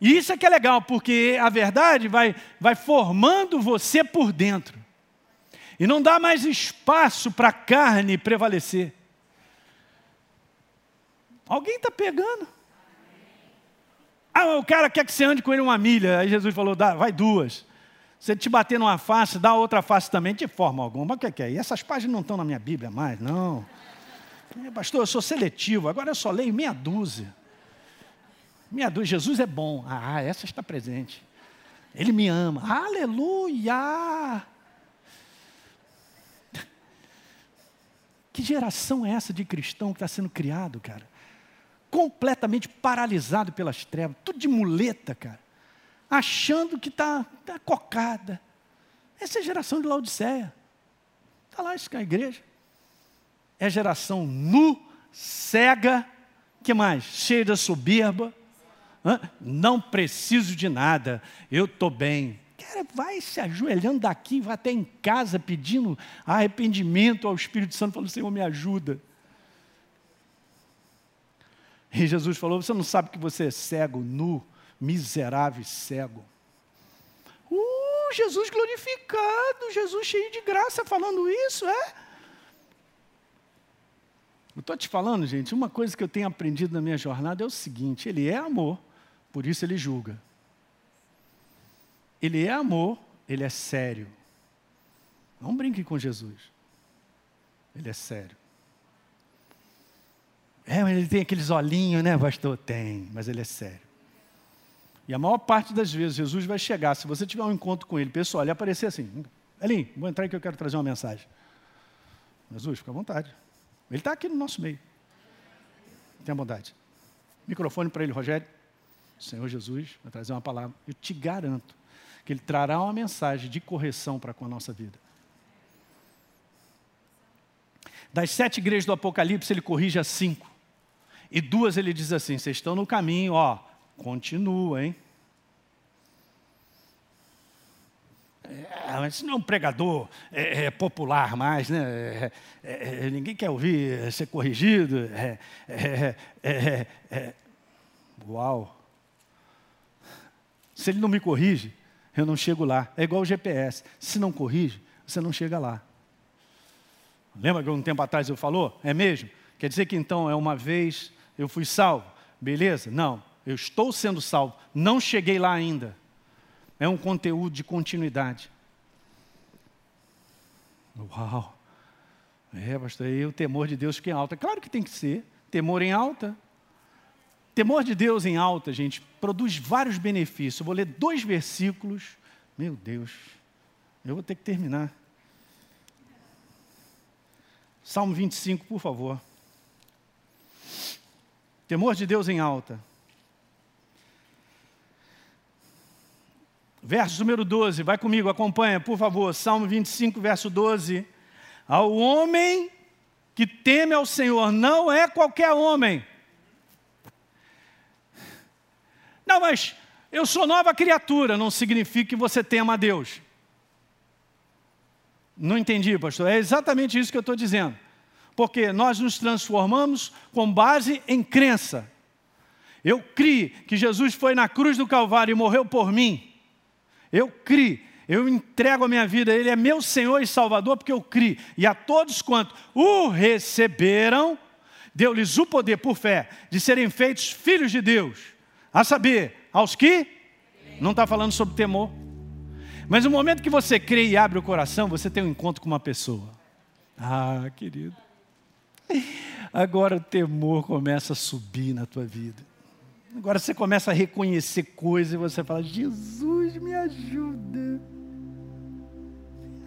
E isso é que é legal, porque a verdade vai, vai formando você por dentro. E não dá mais espaço para a carne prevalecer. Alguém está pegando. Ah, o cara quer que você ande com ele uma milha. Aí Jesus falou, dá, vai duas. Se ele te bater numa face, dá outra face também, de forma alguma. O que é que é? E essas páginas não estão na minha Bíblia mais, não. Pastor, eu sou seletivo, agora eu só leio meia dúzia. Meia dúzia, Jesus é bom. Ah, essa está presente. Ele me ama. Aleluia! Que geração é essa de cristão que está sendo criado, cara? Completamente paralisado pelas trevas, tudo de muleta, cara achando que está tá cocada. Essa é a geração de Laodiceia. Está lá isso que é a igreja. É a geração nu, cega, que mais? Cheia de soberba. Não preciso de nada, eu estou bem. Cara, vai se ajoelhando daqui, vai até em casa pedindo arrependimento ao Espírito Santo, falando: Senhor, me ajuda. E Jesus falou: Você não sabe que você é cego, nu, miserável e cego. Uh, Jesus glorificado, Jesus cheio de graça falando isso, é? Eu estou te falando, gente, uma coisa que eu tenho aprendido na minha jornada é o seguinte: Ele é amor, por isso Ele julga. Ele é amor, Ele é sério. Não brinque com Jesus. Ele é sério. É, mas ele tem aqueles olhinhos, né, pastor? Tem, mas ele é sério. E a maior parte das vezes Jesus vai chegar, se você tiver um encontro com ele, pessoal, ele aparecer assim, Elinho, vou entrar aqui que eu quero trazer uma mensagem. Jesus, fica à vontade. Ele está aqui no nosso meio. Tenha bondade. Microfone para ele, Rogério. Senhor Jesus vai trazer uma palavra. Eu te garanto que ele trará uma mensagem de correção para com a nossa vida. Das sete igrejas do Apocalipse, ele corrige as cinco. E duas ele diz assim: vocês estão no caminho, ó, continua, hein? É, isso não é um pregador é, é popular mais, né? É, é, é ninguém quer ouvir ser corrigido. Uau! Se ele não me corrige, eu não chego lá. É igual o GPS. Se não corrige, você não chega lá. Lembra que um tempo atrás eu falou? É mesmo? Quer dizer que então é uma vez eu fui salvo? Beleza? Não. Eu estou sendo salvo. Não cheguei lá ainda. É um conteúdo de continuidade. Uau! É, pastor, aí o temor de Deus fica em alta. Claro que tem que ser. Temor em alta. Temor de Deus em alta, gente, produz vários benefícios. Eu vou ler dois versículos. Meu Deus, eu vou ter que terminar. Salmo 25, por favor. Temor de Deus em alta. Verso número 12, vai comigo, acompanha, por favor. Salmo 25, verso 12. Ao homem que teme ao Senhor, não é qualquer homem. Não, mas eu sou nova criatura, não significa que você tema a Deus. Não entendi, pastor. É exatamente isso que eu estou dizendo. Porque nós nos transformamos com base em crença. Eu criei que Jesus foi na cruz do Calvário e morreu por mim. Eu criei, eu entrego a minha vida, Ele é meu Senhor e Salvador, porque eu criei. E a todos quantos o receberam, deu-lhes o poder por fé de serem feitos filhos de Deus. A saber, aos que? Não está falando sobre temor. Mas no momento que você crê e abre o coração, você tem um encontro com uma pessoa. Ah, querido. Agora o temor começa a subir na tua vida. Agora você começa a reconhecer coisas e você fala: Jesus, me ajuda.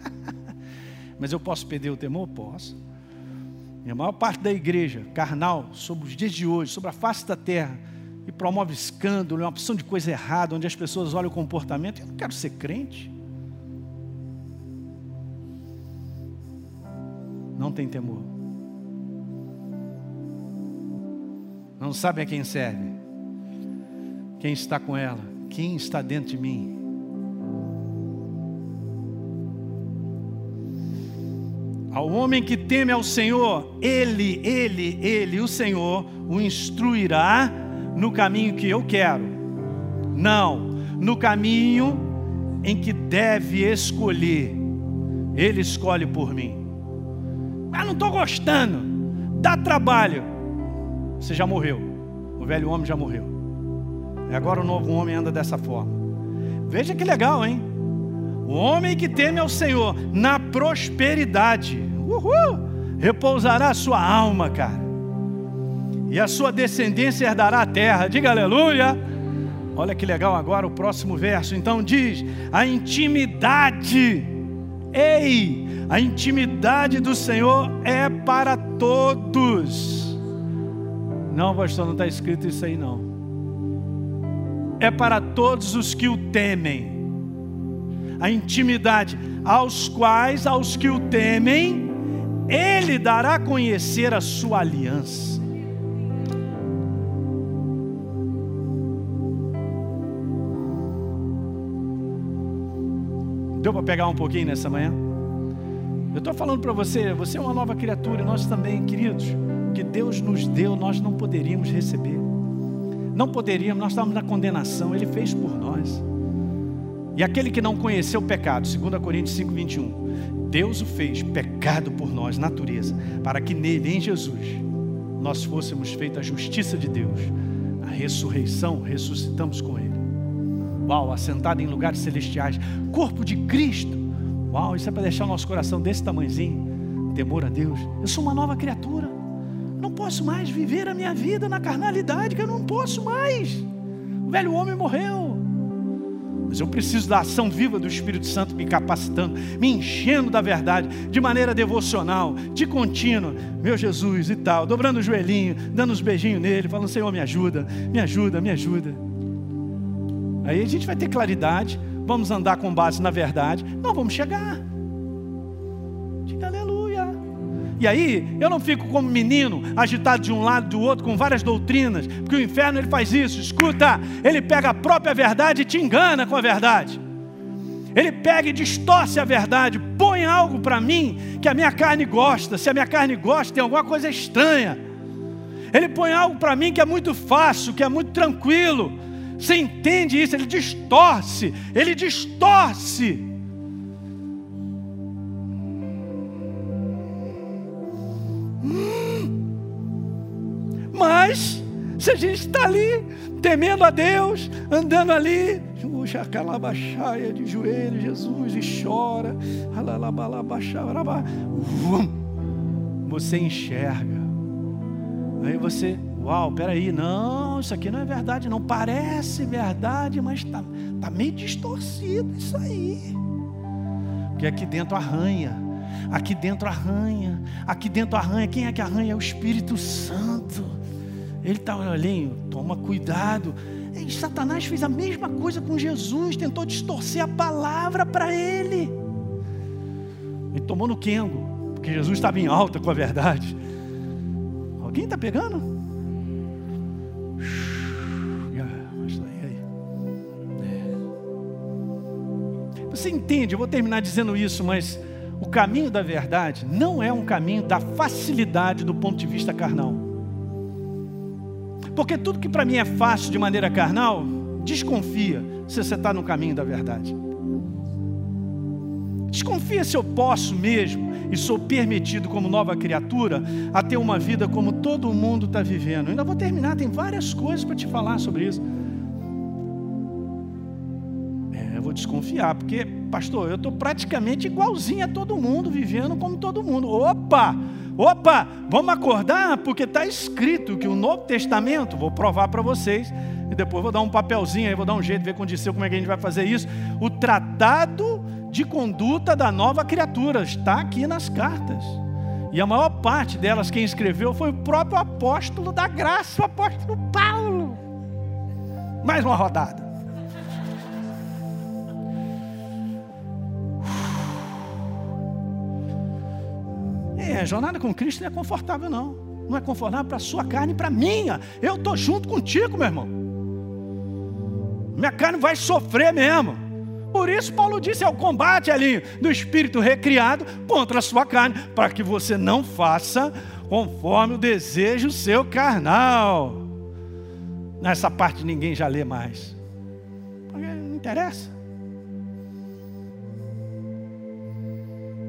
Mas eu posso perder o temor? Posso. E a maior parte da igreja carnal, sobre os dias de hoje, sobre a face da terra, e promove escândalo, é uma opção de coisa errada, onde as pessoas olham o comportamento. Eu não quero ser crente. Não tem temor. Não sabe a quem serve quem está com ela? Quem está dentro de mim? Ao homem que teme ao Senhor, ele, ele, ele, o Senhor, o instruirá no caminho que eu quero. Não, no caminho em que deve escolher. Ele escolhe por mim. Mas não estou gostando, dá trabalho. Você já morreu, o velho homem já morreu. E agora o novo homem anda dessa forma. Veja que legal, hein? O homem que teme ao Senhor na prosperidade, uhul, repousará a sua alma, cara. E a sua descendência herdará a terra. Diga aleluia. Olha que legal agora o próximo verso. Então diz: a intimidade, ei, a intimidade do Senhor é para todos. Não, pastor, não está escrito isso aí não é para todos os que o temem. A intimidade aos quais, aos que o temem, ele dará a conhecer a sua aliança. Deu para pegar um pouquinho nessa manhã? Eu estou falando para você, você é uma nova criatura, e nós também, queridos, que Deus nos deu, nós não poderíamos receber. Não poderíamos, nós estávamos na condenação, Ele fez por nós. E aquele que não conheceu o pecado, 2 Coríntios 5, 21, Deus o fez pecado por nós, natureza, para que nele, em Jesus, nós fôssemos feitos a justiça de Deus. A ressurreição, ressuscitamos com Ele. Uau, assentado em lugares celestiais, corpo de Cristo. Uau, isso é para deixar o nosso coração desse tamanhozinho. Temor a Deus. Eu sou uma nova criatura posso mais viver a minha vida na carnalidade, que eu não posso mais. O velho homem morreu. Mas eu preciso da ação viva do Espírito Santo me capacitando, me enchendo da verdade, de maneira devocional, de contínuo. Meu Jesus e tal, dobrando o joelhinho, dando uns beijinhos nele, falando: Senhor, me ajuda, me ajuda, me ajuda. Aí a gente vai ter claridade, vamos andar com base na verdade, não vamos chegar. E aí, eu não fico como menino, agitado de um lado do outro, com várias doutrinas, porque o inferno ele faz isso. Escuta, ele pega a própria verdade e te engana com a verdade. Ele pega e distorce a verdade, põe algo para mim que a minha carne gosta. Se a minha carne gosta, tem alguma coisa estranha. Ele põe algo para mim que é muito fácil, que é muito tranquilo. Você entende isso? Ele distorce, ele distorce. Mas, se a gente está ali, temendo a Deus, andando ali, puxa aquela baixaia de joelho, Jesus, e chora, você enxerga. Aí você, uau, peraí, não, isso aqui não é verdade, não parece verdade, mas está tá meio distorcido isso aí. Porque aqui dentro arranha, aqui dentro arranha, aqui dentro arranha, quem é que arranha? É o Espírito Santo. Ele está olhando, toma cuidado. E Satanás fez a mesma coisa com Jesus, tentou distorcer a palavra para ele. Ele tomou no quengo, porque Jesus estava em alta com a verdade. Alguém está pegando? Você entende? Eu vou terminar dizendo isso, mas o caminho da verdade não é um caminho da facilidade do ponto de vista carnal. Porque tudo que para mim é fácil de maneira carnal, desconfia se você está no caminho da verdade. Desconfia se eu posso mesmo e sou permitido como nova criatura a ter uma vida como todo mundo está vivendo. Eu ainda vou terminar, tem várias coisas para te falar sobre isso. É, eu vou desconfiar, porque, pastor, eu estou praticamente igualzinho a todo mundo, vivendo como todo mundo. Opa! Opa, vamos acordar, porque está escrito que o Novo Testamento, vou provar para vocês, e depois vou dar um papelzinho aí, vou dar um jeito, ver com o Disseu como é que a gente vai fazer isso. O tratado de conduta da nova criatura está aqui nas cartas. E a maior parte delas, quem escreveu foi o próprio apóstolo da graça, o apóstolo Paulo. Mais uma rodada. É, jornada com Cristo não é confortável, não. Não é confortável para a sua carne e para a minha. Eu estou junto contigo, meu irmão. Minha carne vai sofrer mesmo. Por isso, Paulo disse: é o combate ali do espírito recriado contra a sua carne, para que você não faça conforme o desejo seu carnal. Nessa parte ninguém já lê mais. Porque não interessa.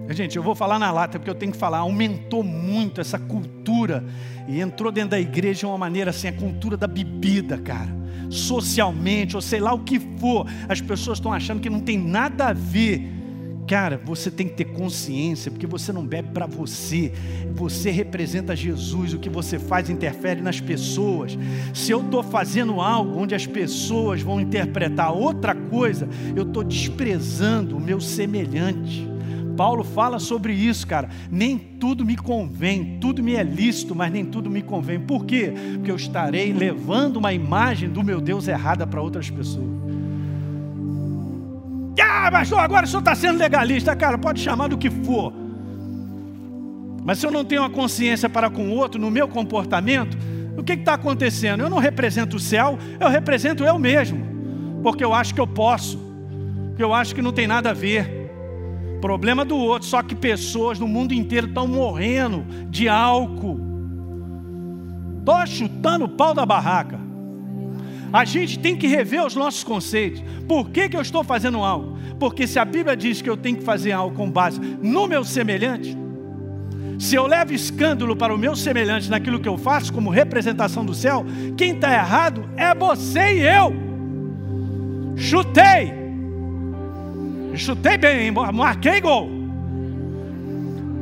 Gente, eu vou falar na lata porque eu tenho que falar. Aumentou muito essa cultura e entrou dentro da igreja de uma maneira assim, a cultura da bebida, cara. Socialmente, ou sei lá o que for, as pessoas estão achando que não tem nada a ver. Cara, você tem que ter consciência, porque você não bebe para você, você representa Jesus, o que você faz interfere nas pessoas. Se eu estou fazendo algo onde as pessoas vão interpretar outra coisa, eu estou desprezando o meu semelhante. Paulo fala sobre isso, cara. Nem tudo me convém, tudo me é lícito, mas nem tudo me convém. Por quê? Porque eu estarei levando uma imagem do meu Deus errada para outras pessoas. Ah, pastor, agora o senhor está sendo legalista, cara, pode chamar do que for. Mas se eu não tenho a consciência para com o outro no meu comportamento, o que está acontecendo? Eu não represento o céu, eu represento eu mesmo, porque eu acho que eu posso, porque eu acho que não tem nada a ver problema do outro. Só que pessoas no mundo inteiro estão morrendo de álcool. Estou chutando o pau da barraca. A gente tem que rever os nossos conceitos. Por que, que eu estou fazendo algo? Porque se a Bíblia diz que eu tenho que fazer algo com base no meu semelhante, se eu levo escândalo para o meu semelhante naquilo que eu faço como representação do céu, quem está errado é você e eu. Chutei. Chutei bem, marquei gol.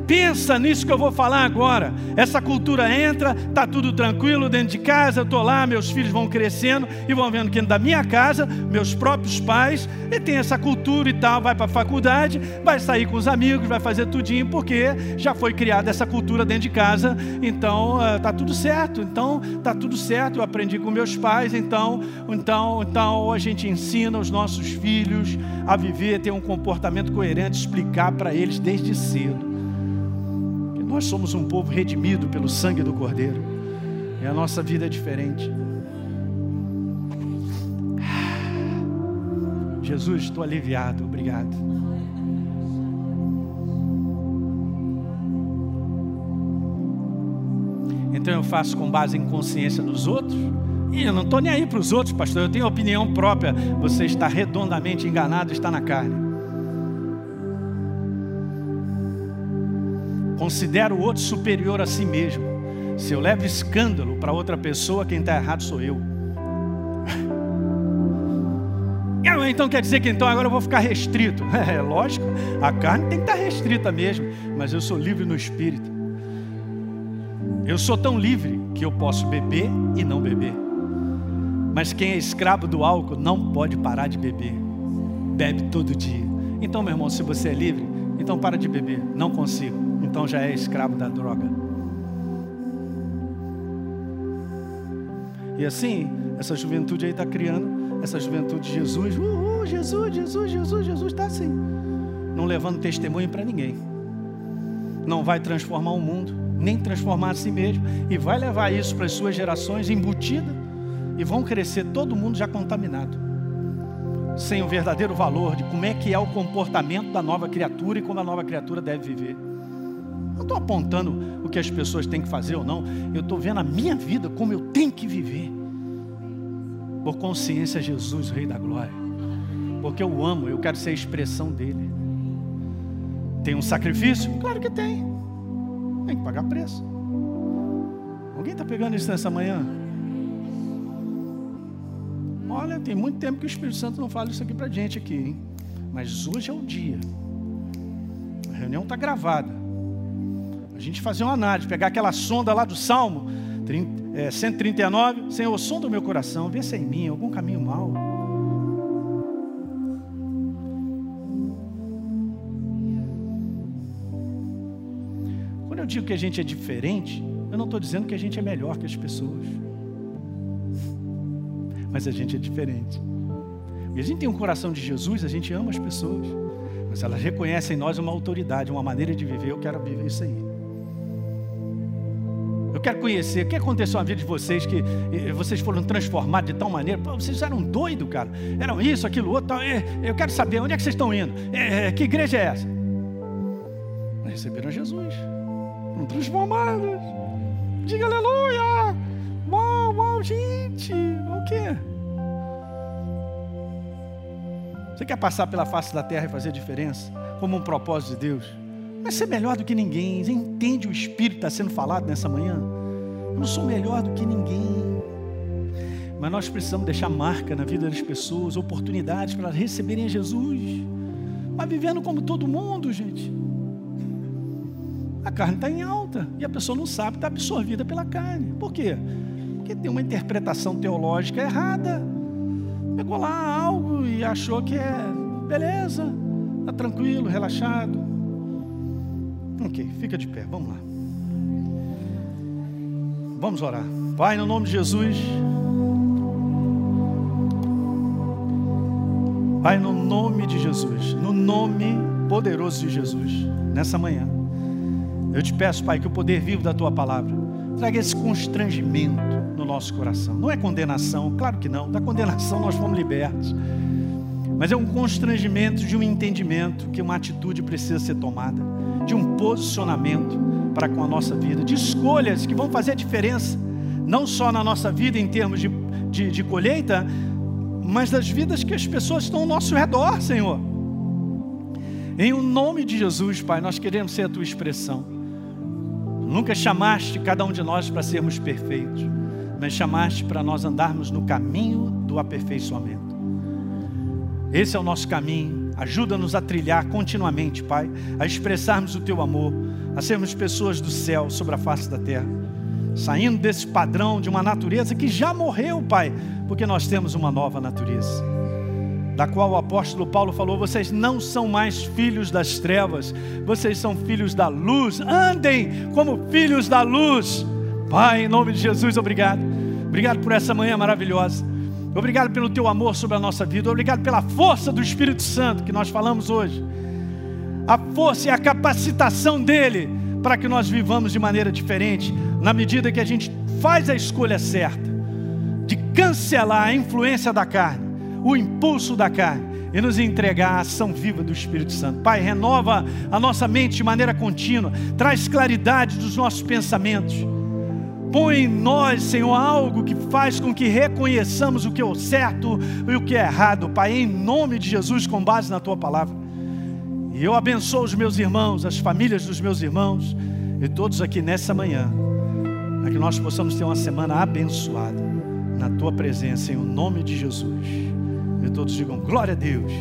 Pensa nisso que eu vou falar agora. Essa cultura entra, tá tudo tranquilo dentro de casa, eu tô lá, meus filhos vão crescendo e vão vendo que da minha casa, meus próprios pais, e tem essa cultura e tal, vai para a faculdade, vai sair com os amigos, vai fazer tudinho porque já foi criada essa cultura dentro de casa. Então, uh, tá tudo certo. Então, tá tudo certo. Eu aprendi com meus pais, então, então, então a gente ensina os nossos filhos a viver, ter um comportamento coerente, explicar para eles desde cedo Nós somos um povo redimido pelo sangue do Cordeiro. E a nossa vida é diferente. Jesus, estou aliviado, obrigado. Então eu faço com base em consciência dos outros. E eu não estou nem aí para os outros, pastor. Eu tenho opinião própria. Você está redondamente enganado, está na carne. Considero o outro superior a si mesmo. Se eu levo escândalo para outra pessoa, quem está errado sou eu. Então quer dizer que então agora eu vou ficar restrito. É lógico, a carne tem que estar restrita mesmo, mas eu sou livre no espírito. Eu sou tão livre que eu posso beber e não beber. Mas quem é escravo do álcool não pode parar de beber. Bebe todo dia. Então, meu irmão, se você é livre, então para de beber. Não consigo. Então já é escravo da droga. E assim, essa juventude aí está criando, essa juventude de Jesus, Jesus, Jesus, Jesus, Jesus, está assim. Não levando testemunho para ninguém. Não vai transformar o mundo nem transformar a si mesmo, e vai levar isso para as suas gerações embutida, e vão crescer todo mundo já contaminado, sem o verdadeiro valor de como é que é o comportamento da nova criatura e como a nova criatura deve viver. Não estou apontando o que as pessoas têm que fazer ou não, eu estou vendo a minha vida como eu tenho que viver, por consciência Jesus, Rei da Glória, porque eu amo, eu quero ser a expressão dele. Tem um sacrifício? Claro que tem. Tem que pagar preço. Alguém está pegando isso nessa manhã? Olha, tem muito tempo que o Espírito Santo não fala isso aqui para gente aqui, hein? Mas hoje é o dia. A reunião está gravada. Gente fazer uma análise, pegar aquela sonda lá do Salmo 30, é, 139, Senhor, som do meu coração, vê se é em mim algum caminho mau. eu digo que a gente é diferente, eu não estou dizendo que a gente é melhor que as pessoas. Mas a gente é diferente. E a gente tem um coração de Jesus, a gente ama as pessoas. Mas elas reconhecem em nós uma autoridade, uma maneira de viver. Eu quero viver isso aí. Eu quero conhecer. O que aconteceu na vida de vocês que vocês foram transformados de tal maneira? Pô, vocês eram doidos, cara. Eram isso, aquilo, outro. Eu quero saber onde é que vocês estão indo. É, que igreja é essa? Receberam Jesus foram transformadas. Diga aleluia! Uau, uau, gente! O quê? Você quer passar pela face da terra e fazer diferença? Como um propósito de Deus? Vai ser melhor do que ninguém. Você entende o Espírito que está sendo falado nessa manhã? Eu não sou melhor do que ninguém. Mas nós precisamos deixar marca na vida das pessoas, oportunidades para receberem Jesus. Mas vivendo como todo mundo, gente a carne está em alta e a pessoa não sabe, está absorvida pela carne. Por quê? Porque tem uma interpretação teológica errada. Pegou lá algo e achou que é beleza, está tranquilo, relaxado. Ok, fica de pé, vamos lá. Vamos orar. Pai, no nome de Jesus. Pai, no nome de Jesus, no nome poderoso de Jesus, nessa manhã. Eu te peço, Pai, que o poder vivo da tua palavra traga esse constrangimento no nosso coração. Não é condenação, claro que não. Da condenação nós fomos libertos. Mas é um constrangimento de um entendimento que uma atitude precisa ser tomada, de um posicionamento para com a nossa vida, de escolhas que vão fazer a diferença, não só na nossa vida em termos de, de, de colheita, mas das vidas que as pessoas estão ao nosso redor, Senhor. Em o nome de Jesus, Pai, nós queremos ser a tua expressão. Nunca chamaste cada um de nós para sermos perfeitos, mas chamaste para nós andarmos no caminho do aperfeiçoamento. Esse é o nosso caminho. Ajuda-nos a trilhar continuamente, Pai, a expressarmos o teu amor, a sermos pessoas do céu sobre a face da terra, saindo desse padrão de uma natureza que já morreu, Pai, porque nós temos uma nova natureza da qual o apóstolo Paulo falou: vocês não são mais filhos das trevas, vocês são filhos da luz, andem como filhos da luz. Pai, em nome de Jesus, obrigado. Obrigado por essa manhã maravilhosa. Obrigado pelo teu amor sobre a nossa vida. Obrigado pela força do Espírito Santo que nós falamos hoje. A força e a capacitação dele para que nós vivamos de maneira diferente, na medida que a gente faz a escolha certa de cancelar a influência da carne, o impulso da carne e nos entregar a ação viva do Espírito Santo. Pai, renova a nossa mente de maneira contínua, traz claridade dos nossos pensamentos. Põe em nós, Senhor, algo que faz com que reconheçamos o que é o certo e o que é errado, Pai, em nome de Jesus, com base na tua palavra. E eu abençoo os meus irmãos, as famílias dos meus irmãos e todos aqui nessa manhã, para que nós possamos ter uma semana abençoada na tua presença, em nome de Jesus. E todos digam glória a Deus.